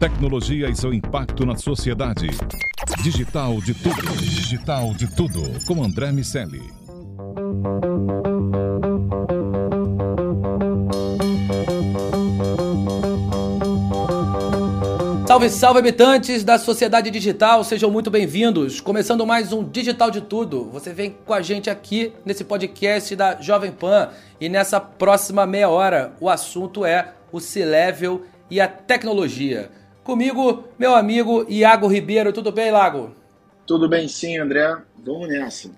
Tecnologia e seu impacto na sociedade. Digital de tudo. Digital de tudo. Com André Miscelli. Salve, salve habitantes da sociedade digital, sejam muito bem-vindos. Começando mais um Digital de Tudo. Você vem com a gente aqui nesse podcast da Jovem Pan e nessa próxima meia hora o assunto é o C-Level e a tecnologia. Comigo, meu amigo Iago Ribeiro. Tudo bem, Lago? Tudo bem sim, André. Vamos nessa.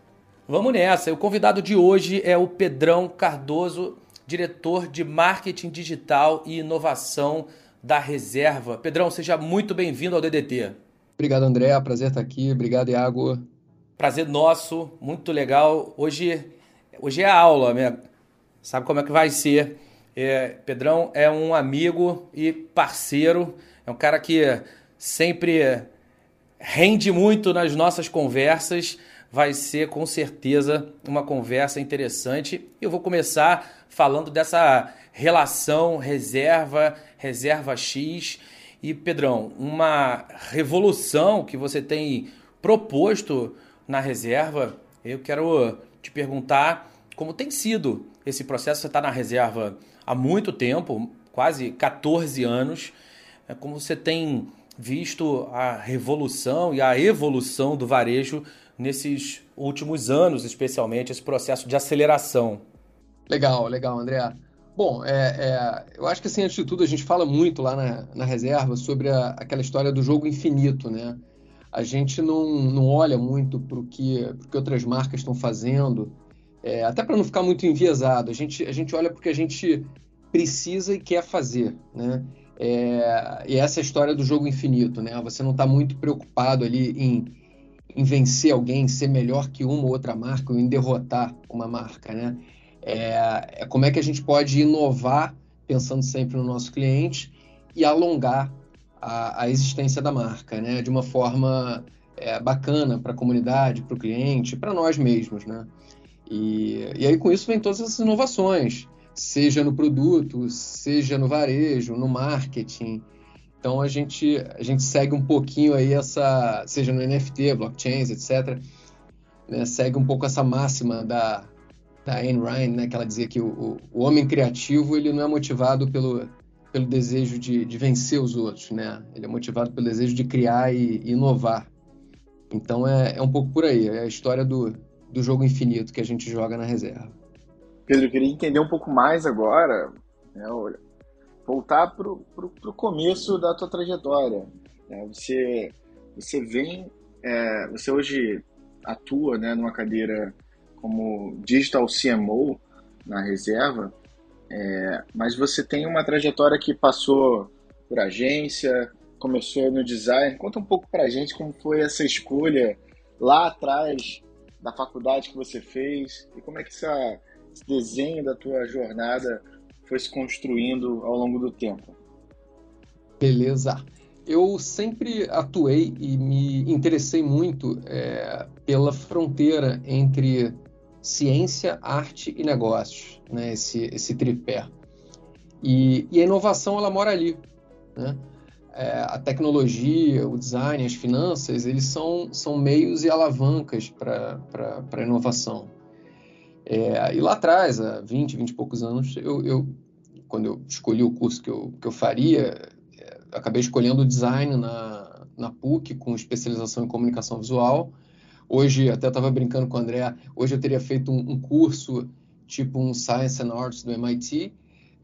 Vamos nessa. O convidado de hoje é o Pedrão Cardoso, diretor de marketing digital e inovação da Reserva. Pedrão, seja muito bem-vindo ao DDT. Obrigado, André. Prazer estar aqui. Obrigado, Iago. Prazer nosso. Muito legal. Hoje, hoje é a aula, né? Sabe como é que vai ser? É, Pedrão é um amigo e parceiro. É um cara que sempre rende muito nas nossas conversas. Vai ser com certeza uma conversa interessante. Eu vou começar falando dessa relação reserva, reserva X. E, Pedrão, uma revolução que você tem proposto na reserva, eu quero te perguntar como tem sido esse processo. Você está na reserva há muito tempo quase 14 anos. É como você tem visto a revolução e a evolução do varejo nesses últimos anos, especialmente esse processo de aceleração. Legal, legal, André. Bom, é, é, eu acho que assim, antes de tudo, a gente fala muito lá na, na reserva sobre a, aquela história do jogo infinito, né? A gente não, não olha muito para o que, que outras marcas estão fazendo, é, até para não ficar muito enviesado. A gente, a gente olha porque a gente precisa e quer fazer, né? É, e essa é a história do jogo infinito, né? Você não está muito preocupado ali em, em vencer alguém, ser melhor que uma ou outra marca, ou em derrotar uma marca, né? É, é como é que a gente pode inovar, pensando sempre no nosso cliente, e alongar a, a existência da marca, né? De uma forma é, bacana para a comunidade, para o cliente, para nós mesmos, né? E, e aí com isso vem todas essas inovações, seja no produto, seja no varejo, no marketing. Então a gente, a gente segue um pouquinho aí essa, seja no NFT, blockchains, etc., né? segue um pouco essa máxima da, da Ayn Rand, né, que ela dizia que o, o, homem criativo ele não é motivado pelo, pelo desejo de, de vencer os outros, né? Ele é motivado pelo desejo de criar e, e inovar. Então é, é, um pouco por aí, é a história do, do jogo infinito que a gente joga na reserva. Pedro, eu queria entender um pouco mais agora, né, voltar para o começo da tua trajetória. Né? Você, você vem, é, você hoje atua né, numa cadeira como Digital CMO na reserva, é, mas você tem uma trajetória que passou por agência, começou no design. Conta um pouco para a gente como foi essa escolha lá atrás da faculdade que você fez e como é que essa, desenho da tua jornada foi se construindo ao longo do tempo. Beleza. Eu sempre atuei e me interessei muito é, pela fronteira entre ciência, arte e negócios, né? esse, esse tripé. E, e a inovação ela mora ali. Né? É, a tecnologia, o design, as finanças, eles são, são meios e alavancas para a inovação. É, e lá atrás, há 20, 20 e poucos anos, eu, eu, quando eu escolhi o curso que eu, que eu faria, é, acabei escolhendo design na, na PUC, com especialização em comunicação visual, Hoje, até estava brincando com o André, hoje eu teria feito um, um curso tipo um Science and Arts do MIT,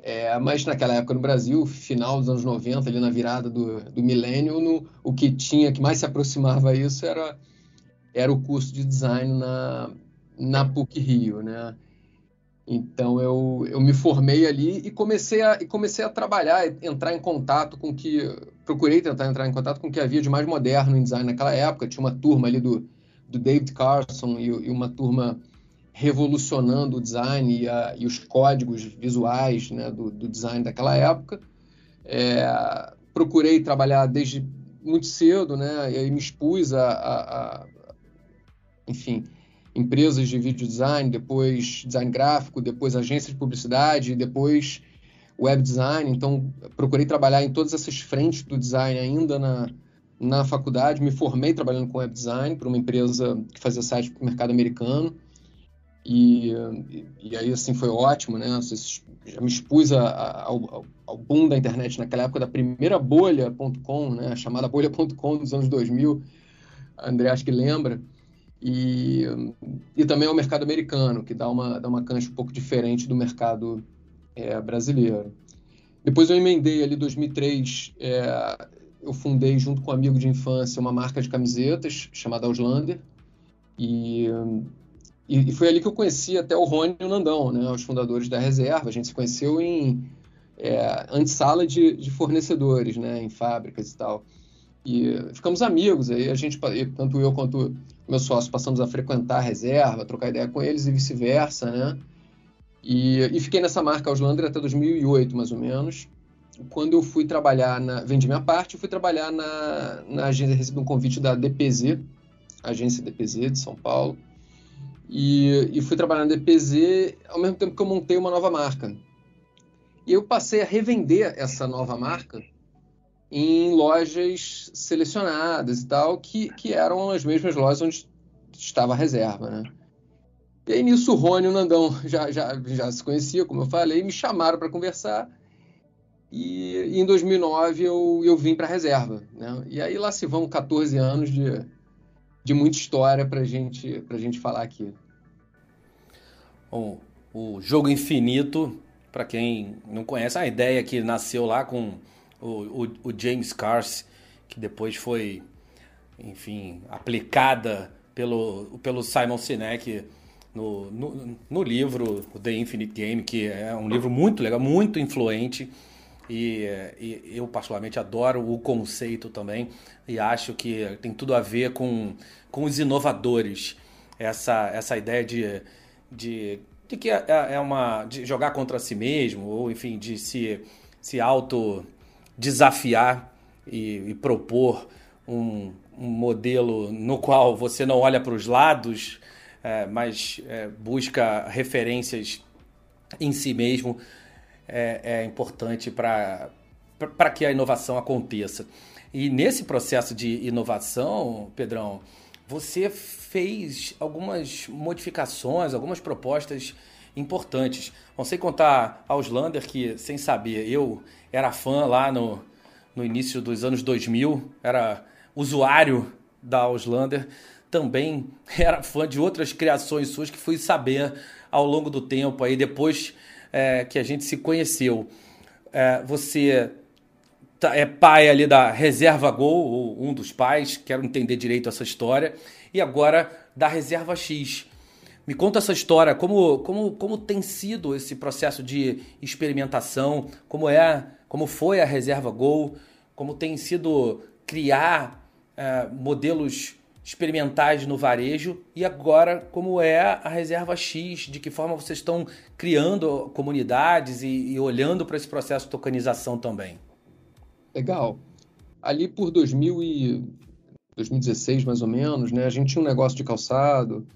é, mas naquela época no Brasil, final dos anos 90, ali na virada do, do milênio, o que tinha, que mais se aproximava a isso era, era o curso de design na, na PUC Rio, né? Então eu, eu me formei ali e comecei a, e comecei a trabalhar, entrar em contato com que. Procurei tentar entrar em contato com o que havia de mais moderno em design naquela época. Tinha uma turma ali do, do David Carson e, e uma turma revolucionando o design e, a, e os códigos visuais né, do, do, design daquela época. É, procurei trabalhar desde muito cedo, né, e aí me expus a, a, a, enfim, empresas de vídeo design, depois design gráfico, depois agências de publicidade, depois web design, então procurei trabalhar em todas essas frentes do design ainda na, na faculdade. Me formei trabalhando com web design para uma empresa que fazia site para o mercado americano. E, e, aí, assim, foi ótimo, né? Já me expus a, a, ao, ao boom da internet naquela época, da primeira bolha.com, né? A chamada bolha.com dos anos 2000. A André acho que lembra. E, e também ao mercado americano, que dá uma, dá uma cancha um pouco diferente do mercado é, brasileiro. Depois eu emendei ali 2003, é, eu fundei junto com um amigo de infância uma marca de camisetas chamada Auslander e, e, foi ali que eu conheci até o Rony e o Nandão, né, os fundadores da Reserva. A gente se conheceu em é, de, de fornecedores, né, em fábricas e tal. E ficamos amigos, aí a gente, tanto eu quanto meu sócio, passamos a frequentar a reserva, trocar ideia com eles e vice-versa, né? E, e, fiquei nessa marca Auslander até 2008, mais ou menos. Quando eu fui trabalhar, na, vendi minha parte, fui trabalhar na, na agência, recebi um convite da DPZ, agência DPZ de São Paulo, e, e fui trabalhar na DPZ ao mesmo tempo que eu montei uma nova marca. E eu passei a revender essa nova marca em lojas selecionadas e tal, que, que eram as mesmas lojas onde estava a reserva, né? E aí nisso o Rony e o Nandão já, já, já se conheciam, como eu falei, me chamaram para conversar. E, e, em 2009 eu, eu vim para a reserva. Né? E aí lá se vão 14 anos de, de muita história para gente, a gente falar aqui. Bom, o Jogo Infinito, para quem não conhece, a ideia que nasceu lá com o, o, o James Cars, que depois foi, enfim, aplicada pelo, pelo Simon Sinek no, no, no, livro The Infinite Game, que é um livro muito legal, muito influente. E, e, eu, particularmente, adoro o conceito também e acho que tem tudo a ver com, com os inovadores. Essa, essa ideia de, de, de que é, é uma. de jogar contra si mesmo, ou enfim, de se, se auto desafiar e, e propor um, um, modelo no qual você não olha para os lados, é, mas é, busca referências em si mesmo, é, é importante para que a inovação aconteça. E nesse processo de inovação, Pedrão, você fez algumas modificações, algumas propostas importantes. Não sei contar aos Lander que, sem saber, eu era fã lá no, no início dos anos 2000, era usuário da Auslander, também era fã de outras criações suas que fui saber ao longo do tempo, aí depois é, que a gente se conheceu. É, você tá, é pai ali da Reserva Gol, ou um dos pais, quero entender direito essa história, e agora da Reserva X. Me conta essa história, como, como, como tem sido esse processo de experimentação, como é, como foi a Reserva Gol, como tem sido criar é, modelos experimentais no varejo e agora como é a Reserva X, de que forma vocês estão criando comunidades e, e olhando para esse processo de tokenização também. Legal. Ali por 2000 e 2016 mais ou menos, né, a gente tinha um negócio de calçado,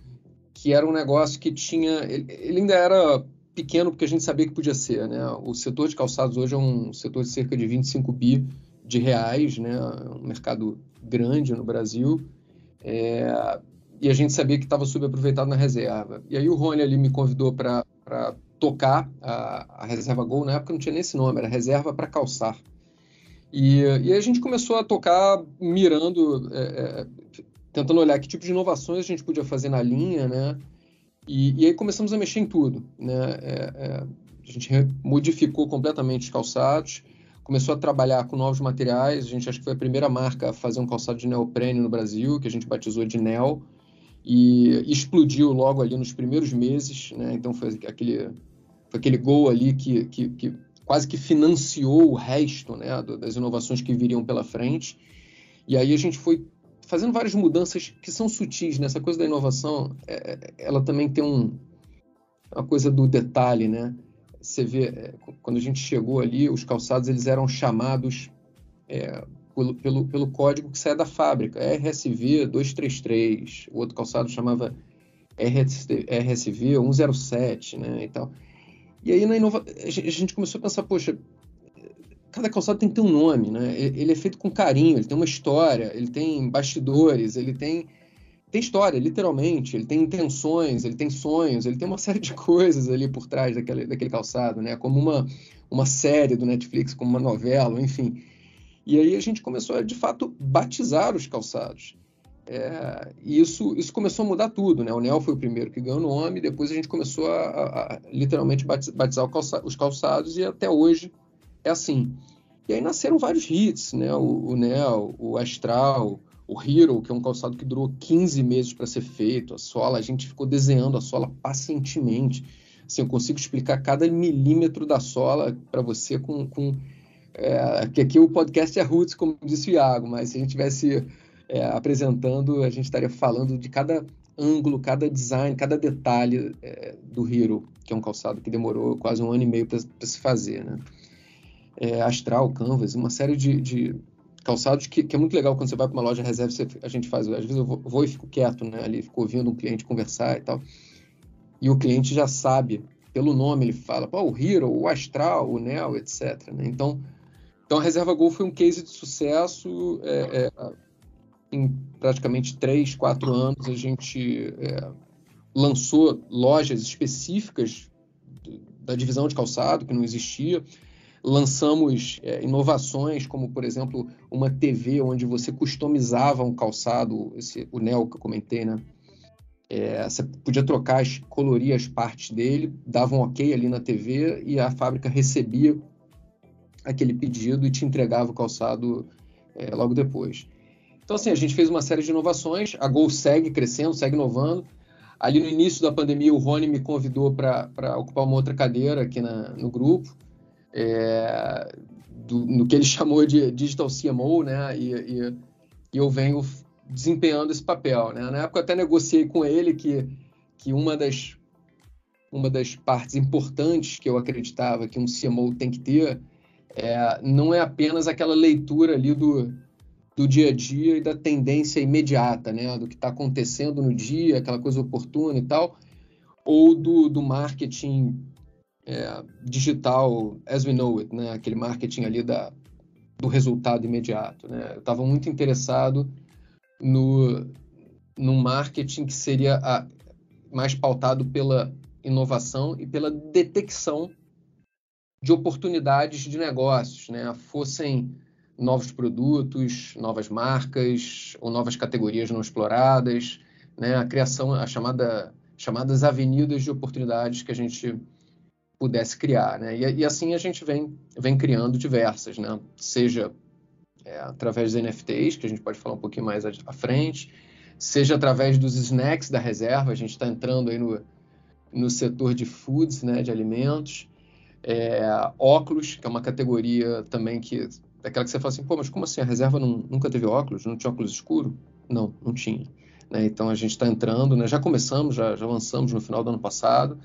que era um negócio que tinha. Ele ainda era pequeno porque a gente sabia que podia ser. Né? O setor de calçados hoje é um setor de cerca de 25 bi de reais, né? um mercado grande no Brasil. É, e a gente sabia que estava subaproveitado na reserva. E aí o Rony ali me convidou para tocar a, a, reserva Gol. Na época não tinha nem esse nome, era reserva para calçar. E, e a gente começou a tocar mirando é, é tentando olhar que tipo de inovações a gente podia fazer na linha, né? E, e aí começamos a mexer em tudo, né? É, é, a gente modificou completamente os calçados, começou a trabalhar com novos materiais. A gente acho que foi a primeira marca a fazer um calçado de neoprene no Brasil, que a gente batizou de Neo, e, e explodiu logo ali nos primeiros meses, né? Então foi aquele, foi aquele gol ali que, que, que quase que financiou o resto, né? Das inovações que viriam pela frente. E aí a gente foi fazendo várias mudanças que são sutis, né? Essa coisa da inovação, é, é, ela também tem um, uma coisa do detalhe, né? Você vê, é, quando a gente chegou ali, os calçados eles eram chamados é, pelo, pelo, pelo código que sai da fábrica, RSV 233, o outro calçado chamava RSV 107, né, e tal. E aí na inova... a gente começou a pensar, poxa, cada calçado tem que ter um nome, né? Ele é feito com carinho, ele tem uma história, ele tem bastidores, ele tem tem história, literalmente, ele tem intenções, ele tem sonhos, ele tem uma série de coisas ali por trás daquele, daquele calçado, né? Como uma, uma série do Netflix, como uma novela, enfim. E aí a gente começou a, de fato, batizar os calçados. É, e isso, isso começou a mudar tudo, né? O Nel foi o primeiro que ganhou o nome, depois a gente começou a, a, a literalmente batizar calça, os calçados e até hoje é assim. E aí nasceram vários hits, né? O, o Nel, o Astral, o Hero, que é um calçado que durou 15 meses para ser feito, a sola, a gente ficou desenhando a sola pacientemente. Assim, eu consigo explicar cada milímetro da sola para você com. com é, que aqui o podcast é roots, como disse o Iago, mas se a gente tivesse é, apresentando, a gente estaria falando de cada ângulo, cada design, cada detalhe é, do Hero, que é um calçado que demorou quase um ano e meio para se fazer, né? É, Astral, Canvas, uma série de, de calçados que, que, é muito legal quando você vai para uma loja reserva, você, a gente faz, às vezes eu vou, vou, e fico quieto, né, ali, fico ouvindo um cliente conversar e tal, e o cliente já sabe, pelo nome ele fala, pô, o Hero, o Astral, o Neo, etc, né, então, então a Reserva Gol foi um case de sucesso, é, é, em praticamente 3, 4 anos a gente é, lançou lojas específicas da divisão de calçado, que não existia, lançamos é, inovações, como, por exemplo, uma TV onde você customizava um calçado, esse, o Neo que eu comentei, né? É, você podia trocar, colorir as partes dele, dava um ok ali na TV e a fábrica recebia aquele pedido e te entregava o calçado é, logo depois. Então, assim, a gente fez uma série de inovações, a Gol segue crescendo, segue inovando. Ali no início da pandemia, o Rony me convidou para ocupar uma outra cadeira aqui na, no grupo é, do, no que ele chamou de Digital CMO, né? E, e, e, eu venho desempenhando esse papel, né? Na época eu até negociei com ele que, que uma das uma das partes importantes que eu acreditava que um CMO tem que ter é, não é apenas aquela leitura ali do, do dia a dia e da tendência imediata, né? Do que está acontecendo no dia, aquela coisa oportuna e tal, ou do, do marketing é, digital as we know it, né? aquele marketing ali da, do resultado imediato. Né? Eu estava muito interessado no, no marketing que seria a, mais pautado pela inovação e pela detecção de oportunidades de negócios, né? fossem novos produtos, novas marcas ou novas categorias não exploradas, né? a criação, a chamada chamadas avenidas de oportunidades que a gente pudesse criar, né? E, e, assim a gente vem, vem criando diversas, né? Seja é, através dos NFTs, que a gente pode falar um pouquinho mais à frente, seja através dos snacks da reserva, a gente está entrando aí no, no setor de foods, né, de alimentos, é, óculos, que é uma categoria também que daquela que você fala assim, pô, mas como assim a reserva não, nunca teve óculos, não tinha óculos escuro? Não, não tinha. Né? Então a gente está entrando, né? já começamos, já, já lançamos no final do ano passado,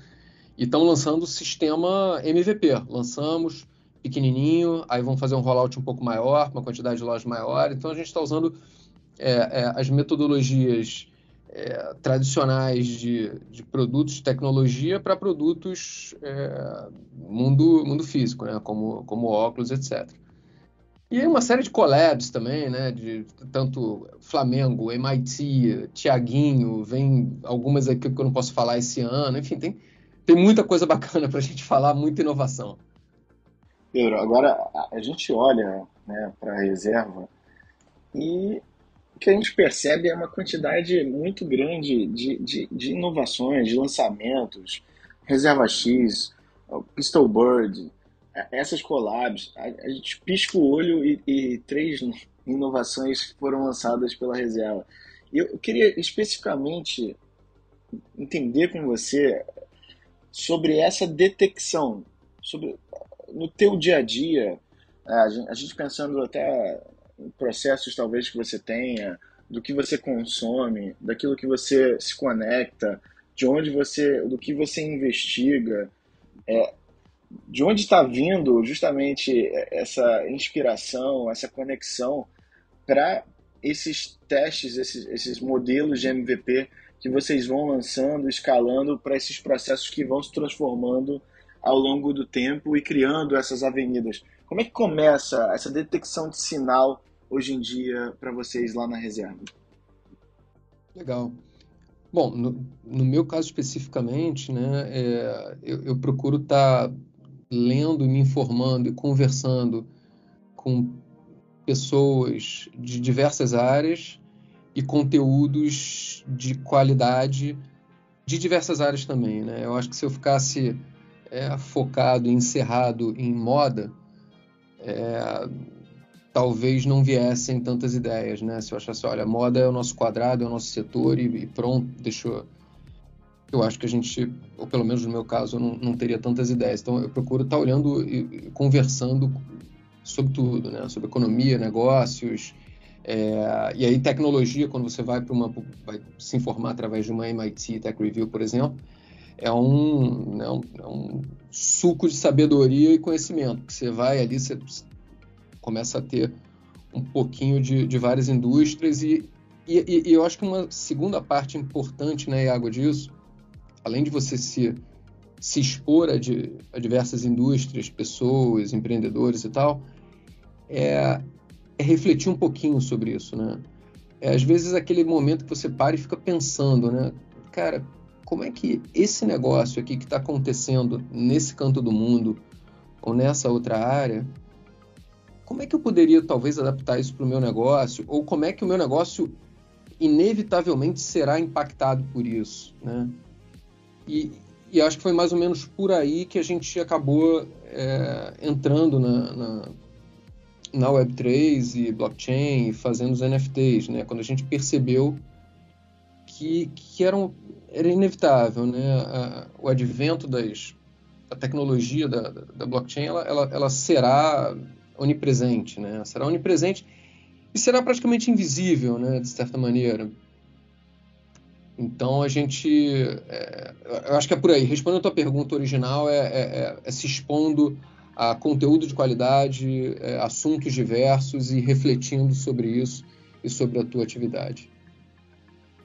e estão lançando o sistema MVP. Lançamos pequenininho, aí vamos fazer um rollout um pouco maior, uma quantidade de lojas maior. Então a gente está usando é, é, as metodologias é, tradicionais de, de, produtos de tecnologia para produtos é, mundo, mundo físico, né? como, como óculos, etc. E uma série de collabs também, né? De tanto Flamengo, MIT, Tiaguinho, vem algumas aqui que eu não posso falar esse ano, enfim, tem tem muita coisa bacana para a gente falar, muita inovação. Pedro, agora a gente olha né, para a reserva e o que a gente percebe é uma quantidade muito grande de, de, de inovações, de lançamentos, Reserva X, Pistol Bird, essas collabs, a, a gente pisca o olho e, e três inovações foram lançadas pela reserva. Eu queria especificamente entender com você sobre essa detecção, sobre no teu dia a dia, é, a gente, a gente pensando até em processos talvez que você tenha, do que você consome, daquilo que você se conecta, de onde você, do que você investiga, é, de onde está vindo justamente essa inspiração, essa conexão para esses testes, esses, esses modelos de MVP que vocês vão lançando, escalando para esses processos que vão se transformando ao longo do tempo e criando essas avenidas. Como é que começa essa detecção de sinal hoje em dia para vocês lá na reserva? Legal. Bom, no, no meu caso especificamente, né, é, eu, eu, procuro estar tá lendo, me informando e conversando com pessoas de diversas áreas e conteúdos de qualidade de diversas áreas também, né? Eu acho que se eu ficasse é, focado, encerrado em moda, é, talvez não viessem tantas ideias, né? Se eu achasse, olha, moda é o nosso quadrado, é o nosso setor e, e pronto, deixou. Eu acho que a gente, ou pelo menos no meu caso, eu não, não teria tantas ideias. Então eu procuro estar olhando e conversando sobre tudo, né? Sobre economia, negócios, é, e aí tecnologia, quando você vai para uma, vai se informar através de uma MIT Tech Review, por exemplo, é um, né, um, é um suco de sabedoria e conhecimento, você vai ali, você começa a ter um pouquinho de, de várias indústrias e, e, e, eu acho que uma segunda parte importante, né, Iago, disso, além de você se, se expor a, de, a diversas indústrias, pessoas, empreendedores e tal, é, é refletir um pouquinho sobre isso, né? É, às vezes aquele momento que você para e fica pensando, né? Cara, como é que esse negócio aqui que está acontecendo nesse canto do mundo ou nessa outra área, como é que eu poderia talvez adaptar isso para o meu negócio? Ou como é que o meu negócio inevitavelmente será impactado por isso, né? E, e acho que foi mais ou menos por aí que a gente acabou é, entrando na, na na Web3 e blockchain, fazendo os NFTs, né? Quando a gente percebeu que, que era, um, era inevitável, né? A, o advento das, da tecnologia da, da blockchain, ela, ela, ela será onipresente, né? Será onipresente e será praticamente invisível, né? De certa maneira. Então a gente, é, eu acho que é por aí. Respondendo a tua pergunta original, é, é, é, é se expondo a conteúdo de qualidade, é, assuntos diversos e refletindo sobre isso e sobre a tua atividade.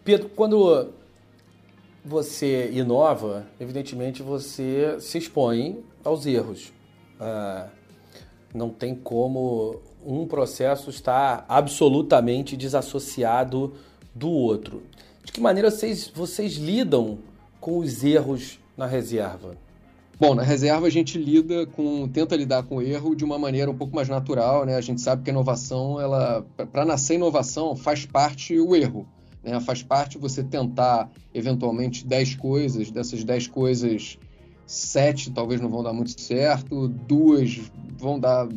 Pedro, quando você inova, evidentemente você se expõe aos erros. Ah, não tem como um processo estar absolutamente desassociado do outro. De que maneira vocês, vocês lidam com os erros na reserva? Bom, na reserva a gente lida com, tenta lidar com o erro de uma maneira um pouco mais natural, né? A gente sabe que a inovação, ela, para nascer inovação, faz parte o erro, né? Faz parte você tentar eventualmente 10 coisas, dessas 10 coisas, sete talvez não vão dar muito certo, duas vão dar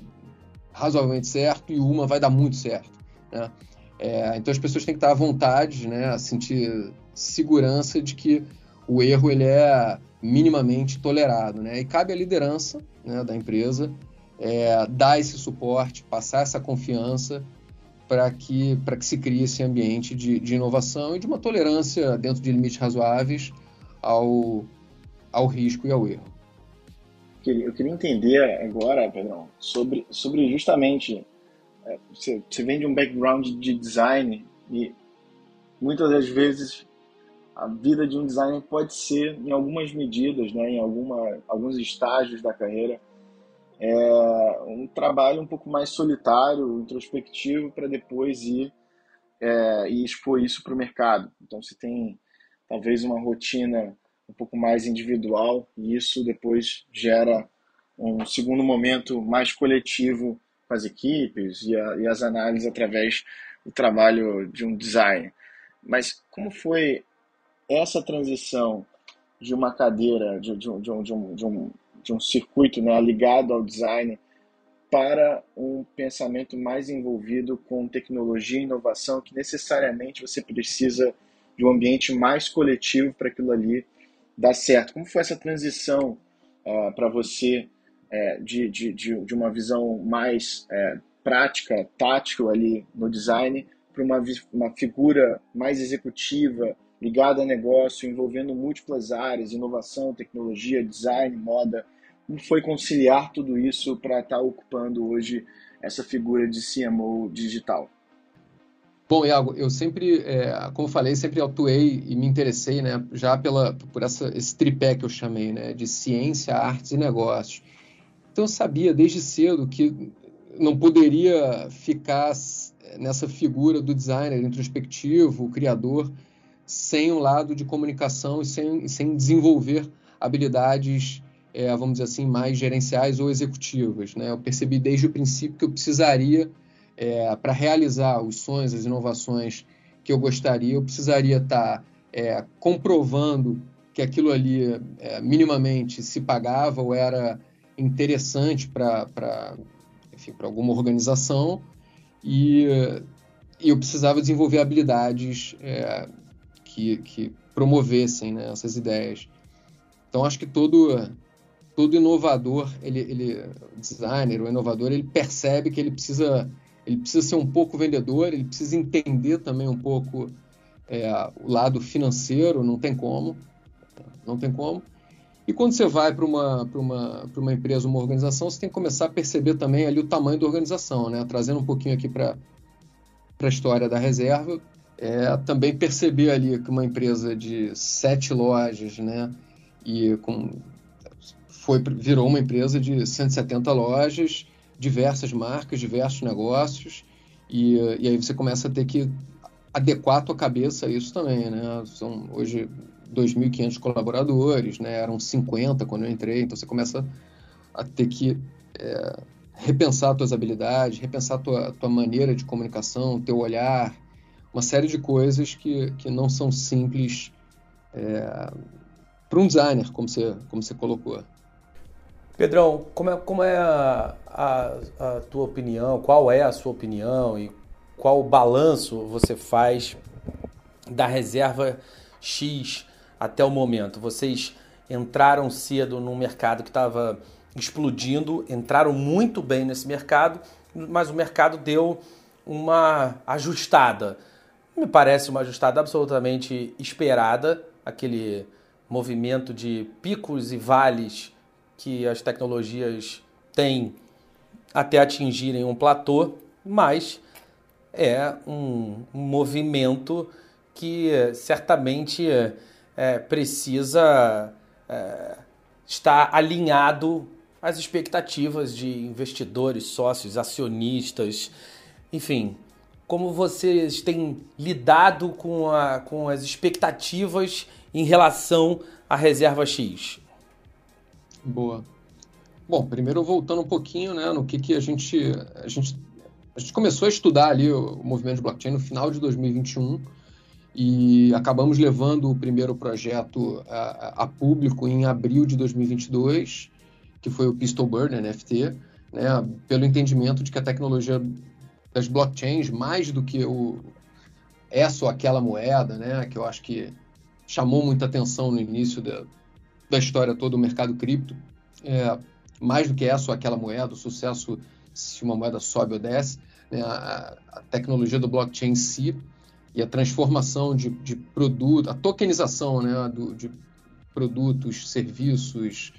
razoavelmente certo e uma vai dar muito certo, né? É, então as pessoas têm que estar à vontade, né? A sentir segurança de que o erro ele é minimamente tolerado. Né? E cabe à liderança né, da empresa é, dar esse suporte, passar essa confiança para que, que se crie esse ambiente de, de inovação e de uma tolerância dentro de limites razoáveis ao, ao risco e ao erro. Eu queria entender agora, Pedrão, sobre, sobre justamente é, você, você vem de um background de design e muitas das vezes a vida de um designer pode ser, em algumas medidas, né, em alguma, alguns estágios da carreira, é um trabalho um pouco mais solitário, introspectivo, para depois ir é, e expor isso para o mercado. Então, você tem talvez uma rotina um pouco mais individual e isso depois gera um segundo momento mais coletivo com as equipes e, a, e as análises através do trabalho de um design. Mas como foi essa transição de uma cadeira, de, de, de, um, de, um, de, um, de um circuito né, ligado ao design para um pensamento mais envolvido com tecnologia e inovação, que necessariamente você precisa de um ambiente mais coletivo para aquilo ali dar certo. Como foi essa transição uh, para você uh, de, de, de, uma visão mais uh, prática, tática ali no design, para uma, uma figura mais executiva, ligado a negócio, envolvendo múltiplas áreas, inovação, tecnologia, design, moda. Como foi conciliar tudo isso para estar tá ocupando hoje essa figura de CMO digital? Bom, Iago, eu sempre, é, como falei, sempre atuei e me interessei, né, já pela, por essa, esse tripé que eu chamei, né, de ciência, artes e negócios. Então eu sabia desde cedo que não poderia ficar nessa figura do designer introspectivo, o criador, sem um lado de comunicação e sem, sem desenvolver habilidades, é, vamos dizer assim, mais gerenciais ou executivas. Né? Eu percebi desde o princípio que eu precisaria é, para realizar os sonhos, as inovações que eu gostaria, eu precisaria estar tá, é, comprovando que aquilo ali é, minimamente se pagava ou era interessante para alguma organização e, e, eu precisava desenvolver habilidades é, que, que, promovessem né, essas ideias. Então acho que todo todo inovador, ele, ele designer, o inovador, ele percebe que ele precisa ele precisa ser um pouco vendedor, ele precisa entender também um pouco é, o lado financeiro, não tem como, não tem como. E quando você vai para uma, uma, uma empresa, uma organização, você tem que começar a perceber também ali o tamanho da organização, né? Trazendo um pouquinho aqui para a história da reserva, é também perceber ali que uma empresa de sete lojas, né? E com, foi, virou uma empresa de 170 lojas, diversas marcas, diversos negócios, e, e aí você começa a ter que adequar a tua cabeça a isso também, né? São hoje 2.500 colaboradores, né? Eram 50 quando eu entrei, então você começa a ter que é, repensar tuas habilidades, repensar tua, tua maneira de comunicação, teu olhar, uma série de coisas que, que não são simples é, para um designer, como você, como você colocou. Pedrão, como é, como é a, a, a, tua opinião? Qual é a sua opinião e qual balanço você faz da reserva X até o momento? Vocês entraram cedo num mercado que estava explodindo, entraram muito bem nesse mercado, mas o mercado deu uma ajustada. Me parece uma ajustada absolutamente esperada, aquele movimento de picos e vales que as tecnologias têm até atingirem um platô, mas é um, movimento que certamente é, precisa é, estar alinhado às expectativas de investidores, sócios, acionistas, enfim. Como vocês têm lidado com, a, com as expectativas em relação à reserva X? Boa. Bom, primeiro voltando um pouquinho, né, no que, que a gente a gente a gente começou a estudar ali o movimento de blockchain no final de 2021 e acabamos levando o primeiro projeto a, a público em abril de 2022, que foi o Pistol Burn NFT, né, pelo entendimento de que a tecnologia das blockchains, mais do que o essa ou aquela moeda, né, que eu acho que chamou muita atenção no início da, da história toda do mercado cripto. É, mais do que essa ou aquela moeda, o sucesso se uma moeda sobe ou desce, né, a, a, tecnologia do blockchain em si e a transformação de, de produto, a tokenização né, do, de produtos, serviços,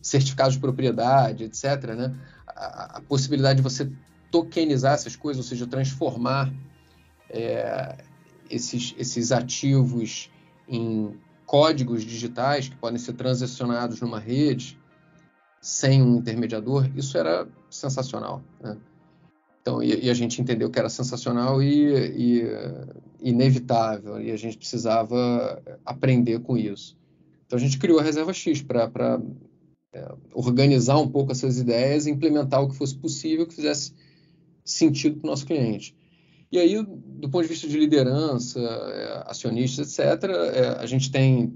certificados de propriedade, etc. Né, a, a possibilidade de você tokenizar essas coisas, ou seja, transformar é, esses, esses ativos em códigos digitais que podem ser transacionados numa rede sem um intermediador, isso era sensacional. Né? Então, e, e, a gente entendeu que era sensacional e, e, inevitável, e a gente precisava aprender com isso. Então, a gente criou a Reserva X para é, organizar um pouco essas ideias implementar o que fosse possível, que fizesse sentido para o nosso cliente. E aí, do ponto de vista de liderança, é, acionistas, etc., é, a gente tem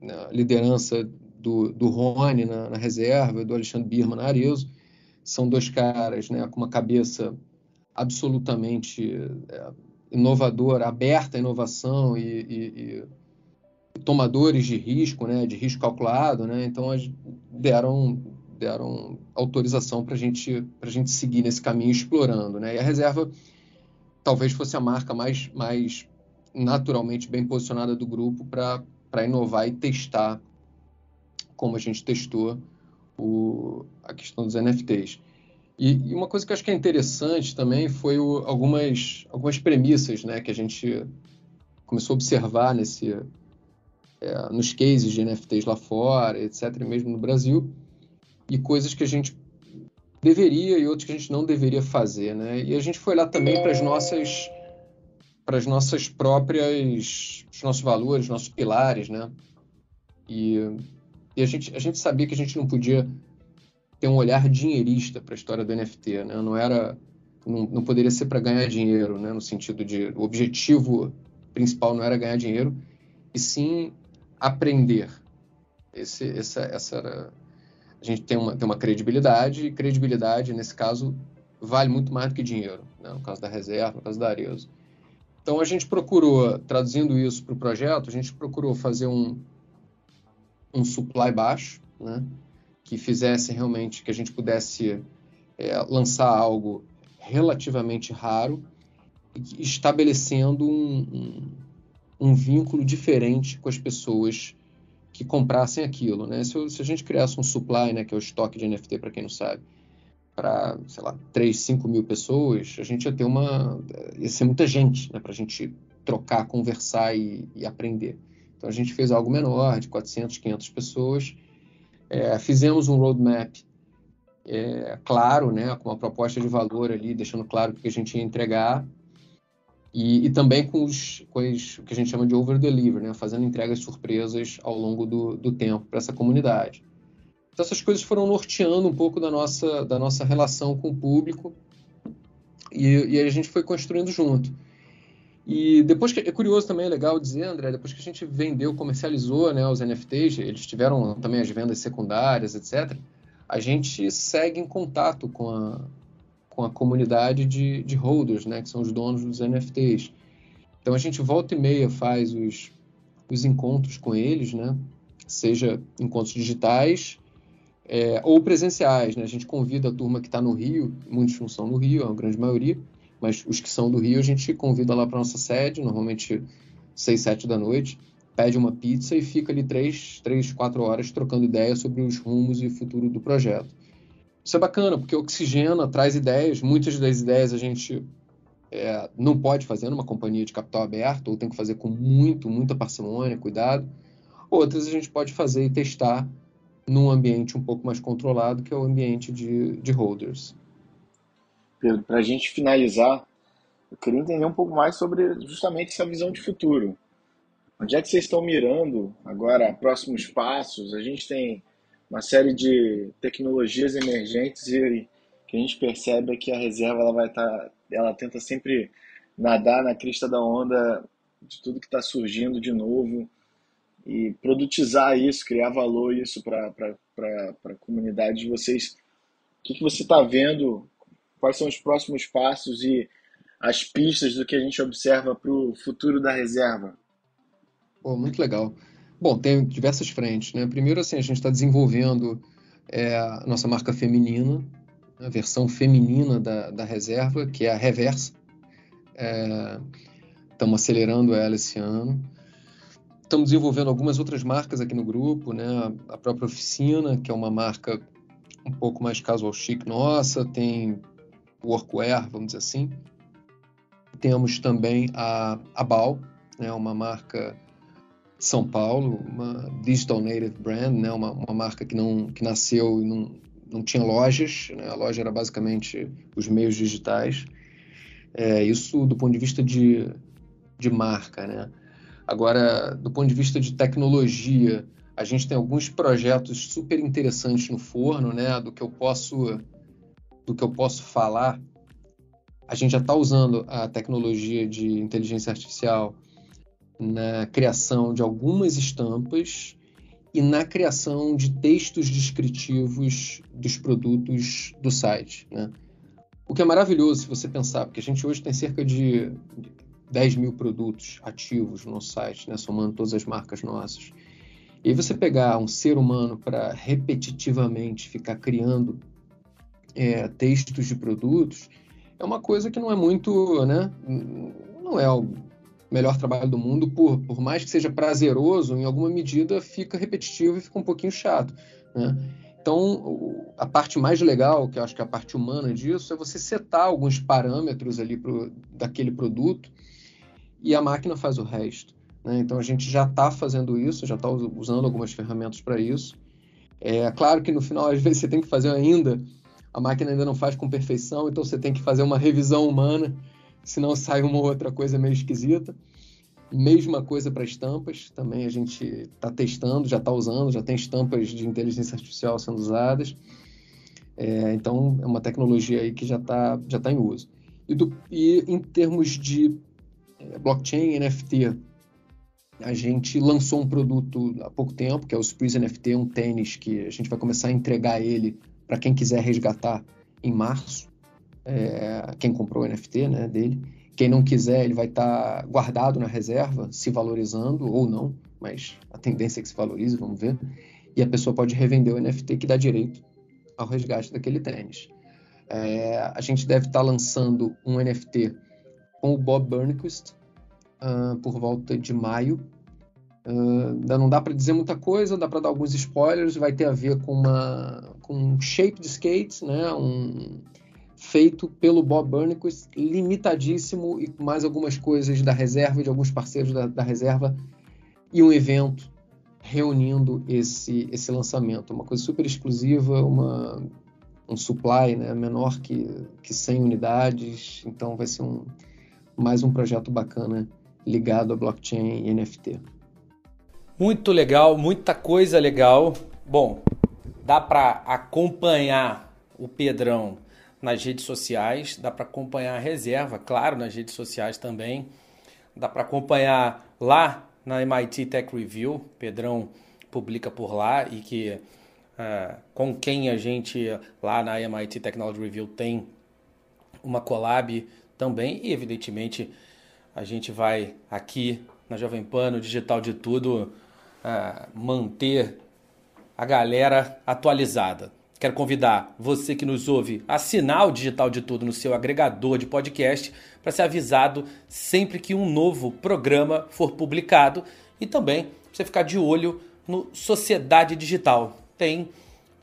né, liderança do, do Rony na, na, reserva, do Alexandre Birman na Arezo. São dois caras né, com uma cabeça absolutamente é, inovadora, aberta à inovação e, e, e, tomadores de risco, né, de risco calculado. Né, então, deram, deram autorização para gente, a gente seguir nesse caminho explorando. Né, e a reserva talvez fosse a marca mais, mais naturalmente bem posicionada do grupo para inovar e testar como a gente testou o, a questão dos NFTs. E, e, uma coisa que eu acho que é interessante também foi o, algumas, algumas premissas né, que a gente começou a observar nesse, é, nos cases de NFTs lá fora, etc., mesmo no Brasil, e coisas que a gente deveria e outras que a gente não deveria fazer. Né? E a gente foi lá também para as nossas para as nossas próprias os nossos valores, nossos pilares, né? E, e a gente a gente sabia que a gente não podia ter um olhar dinheirista para a história do NFT, né? Não era não, não poderia ser para ganhar dinheiro, né? No sentido de o objetivo principal não era ganhar dinheiro, e sim aprender. Esse, essa, essa era... a gente tem uma, tem uma credibilidade, e credibilidade nesse caso vale muito mais do que dinheiro, né? no caso da reserva, no caso da Arezo. Então a gente procurou, traduzindo isso para o projeto, a gente procurou fazer um, um supply baixo, né? que fizesse realmente que a gente pudesse é, lançar algo relativamente raro, estabelecendo um, um, um, vínculo diferente com as pessoas que comprassem aquilo. Né? Se, se, a gente criasse um supply, né, que é o estoque de NFT, para quem não sabe, para, sei lá, 3, 5 mil pessoas, a gente ia ter uma. ia ser muita gente né, para a gente trocar, conversar e, e aprender. Então a gente fez algo menor, de 400, 500 pessoas, é, fizemos um roadmap é, claro, né, com uma proposta de valor ali, deixando claro o que a gente ia entregar, e, e também com, os, com os, o que a gente chama de over-deliver, né, fazendo entregas surpresas ao longo do, do tempo para essa comunidade. Então, essas coisas foram norteando um pouco da nossa, da nossa relação com o público, e, e a gente foi construindo junto. E depois que é curioso também, é legal dizer, André, depois que a gente vendeu, comercializou né, os NFTs, eles tiveram também as vendas secundárias, etc. A gente segue em contato com a, com a comunidade de, de holders, né, que são os donos dos NFTs. Então a gente volta e meia faz os, os encontros com eles, né, seja encontros digitais é, ou presenciais. Né? A gente convida a turma que está no Rio, muitos não são no Rio, a grande maioria, mas os que são do Rio a gente convida lá para nossa sede, normalmente 6, 7 da noite, pede uma pizza e fica ali 3, 3 4 horas trocando ideias sobre os rumos e futuro do projeto. Isso é bacana, porque oxigena, traz ideias, muitas das ideias a gente é, não pode fazer numa companhia de capital aberto, ou tem que fazer com muito, muita parcimônia, cuidado. Outras a gente pode fazer e testar num ambiente um pouco mais controlado, que é o ambiente de, de holders. Pedro, para a gente finalizar, eu queria entender um pouco mais sobre justamente essa visão de futuro. Onde é que vocês estão mirando agora, próximos passos? A gente tem uma série de tecnologias emergentes e que a gente percebe é que a reserva ela vai estar, tá, ela tenta sempre nadar na crista da onda de tudo que está surgindo de novo e produtizar isso, criar valor isso para a comunidade de vocês. O que, que você está vendo quais são os próximos passos e as pistas do que a gente observa para o futuro da reserva? Pô, muito legal. Bom, tem diversas frentes. Né? Primeiro, assim, a gente está desenvolvendo é, a nossa marca feminina, a versão feminina da, da reserva, que é a Reversa. Estamos é, acelerando ela esse ano. Estamos desenvolvendo algumas outras marcas aqui no grupo, né? A própria Oficina, que é uma marca um pouco mais casual chic nossa, tem workwear, vamos dizer assim. Temos também a, a BAL, né, uma marca São Paulo, uma digital native brand, né, uma, uma marca que, não, que nasceu e não, não tinha lojas, né, a loja era basicamente os meios digitais. É, isso do ponto de vista de, de marca. Né? Agora, do ponto de vista de tecnologia, a gente tem alguns projetos super interessantes no forno, né, do que eu posso do que eu posso falar, a gente já está usando a tecnologia de inteligência artificial na criação de algumas estampas e na criação de textos descritivos dos produtos do site. Né? O que é maravilhoso se você pensar, porque a gente hoje tem cerca de 10 mil produtos ativos no nosso site, né? somando todas as marcas nossas. E você pegar um ser humano para repetitivamente ficar criando é, textos de produtos, é uma coisa que não é muito, né? Não é o melhor trabalho do mundo, por, por mais que seja prazeroso, em alguma medida fica repetitivo e fica um pouquinho chato, né? Então, a parte mais legal, que eu acho que é a parte humana disso, é você setar alguns parâmetros ali pro, daquele produto e a máquina faz o resto. Né? Então, a gente já está fazendo isso, já está usando algumas ferramentas para isso. É claro que no final, às vezes, você tem que fazer ainda, a máquina ainda não faz com perfeição, então você tem que fazer uma revisão humana, senão sai uma outra coisa meio esquisita. Mesma coisa para estampas, também a gente está testando, já está usando, já tem estampas de inteligência artificial sendo usadas. É, então, é uma tecnologia aí que já está já tá em uso. E, do, e em termos de é, blockchain NFT, a gente lançou um produto há pouco tempo, que é o Spreeze NFT, um tênis que a gente vai começar a entregar ele para quem quiser resgatar em março. É, quem comprou o NFT né, dele. Quem não quiser, ele vai estar tá guardado na reserva, se valorizando ou não, mas a tendência é que se valorize, vamos ver. E a pessoa pode revender o NFT que dá direito ao resgate daquele tênis. É, a gente deve estar tá lançando um NFT com o Bob Burnquist uh, por volta de maio. Uh, não dá para dizer muita coisa, dá para dar alguns spoilers. Vai ter a ver com, uma, com um shape de skates, né? um, feito pelo Bob Burnquist, limitadíssimo e mais algumas coisas da reserva, de alguns parceiros da, da reserva, e um evento reunindo esse, esse lançamento. Uma coisa super exclusiva, uma, um supply né, menor que, que 100 unidades, então vai ser um, mais um projeto bacana ligado a blockchain e NFT. Muito legal, muita coisa legal. Bom, dá para acompanhar o Pedrão nas redes sociais, dá para acompanhar a reserva, claro, nas redes sociais também. Dá para acompanhar lá na MIT Tech Review, Pedrão publica por lá e que uh, com quem a gente lá na MIT Technology Review tem uma collab também e evidentemente a gente vai aqui na Jovem Pan, no Digital de Tudo, uh, manter a galera atualizada. Quero convidar você que nos ouve a assinar o Digital de Tudo no seu agregador de podcast para ser avisado sempre que um novo programa for publicado e também você ficar de olho no Sociedade Digital. Tem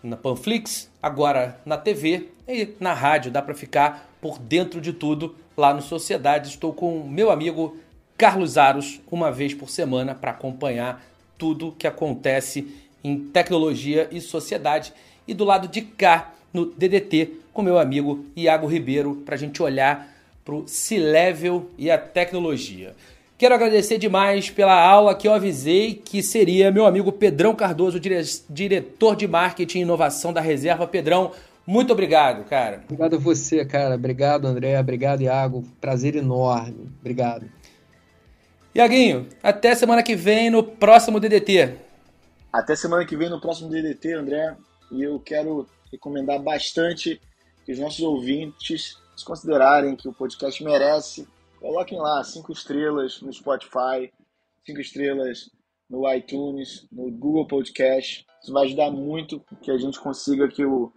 na Panflix, agora na TV e na rádio. Dá para ficar por dentro de tudo lá no Sociedade. Estou com meu amigo Carlos Aros uma vez por semana para acompanhar tudo que acontece em tecnologia e sociedade e do lado de cá, no DDT, com meu amigo Iago Ribeiro, para a gente olhar para o C-Level e a tecnologia. Quero agradecer demais pela aula que eu avisei que seria meu amigo Pedrão Cardoso, dire diretor de marketing e inovação da Reserva. Pedrão, muito obrigado, cara. Obrigado a você, cara. Obrigado, André. Obrigado, Iago. Prazer enorme. Obrigado. Iaguinho, até semana que vem no próximo DDT. Até semana que vem no próximo DDT, André e eu quero recomendar bastante que os nossos ouvintes se considerarem que o podcast merece. Coloquem lá cinco estrelas no Spotify, cinco estrelas no iTunes, no Google Podcast. Isso vai ajudar muito que a gente consiga que o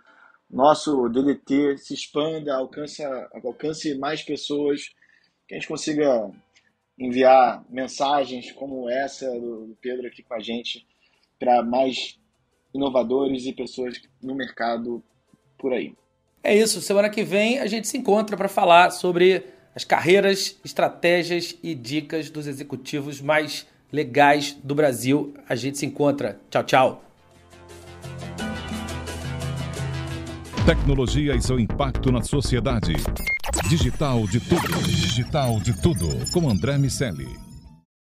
nosso DDT se expanda, alcance, alcance mais pessoas, que a gente consiga enviar mensagens como essa do Pedro aqui com a gente para mais inovadores e pessoas no mercado por aí. É isso. Semana que vem a gente se encontra para falar sobre as carreiras, estratégias e dicas dos executivos mais legais do Brasil. A gente se encontra. Tchau, tchau. Tecnologia e seu impacto na sociedade. Digital de tudo. Digital de tudo. Com André Miscelli.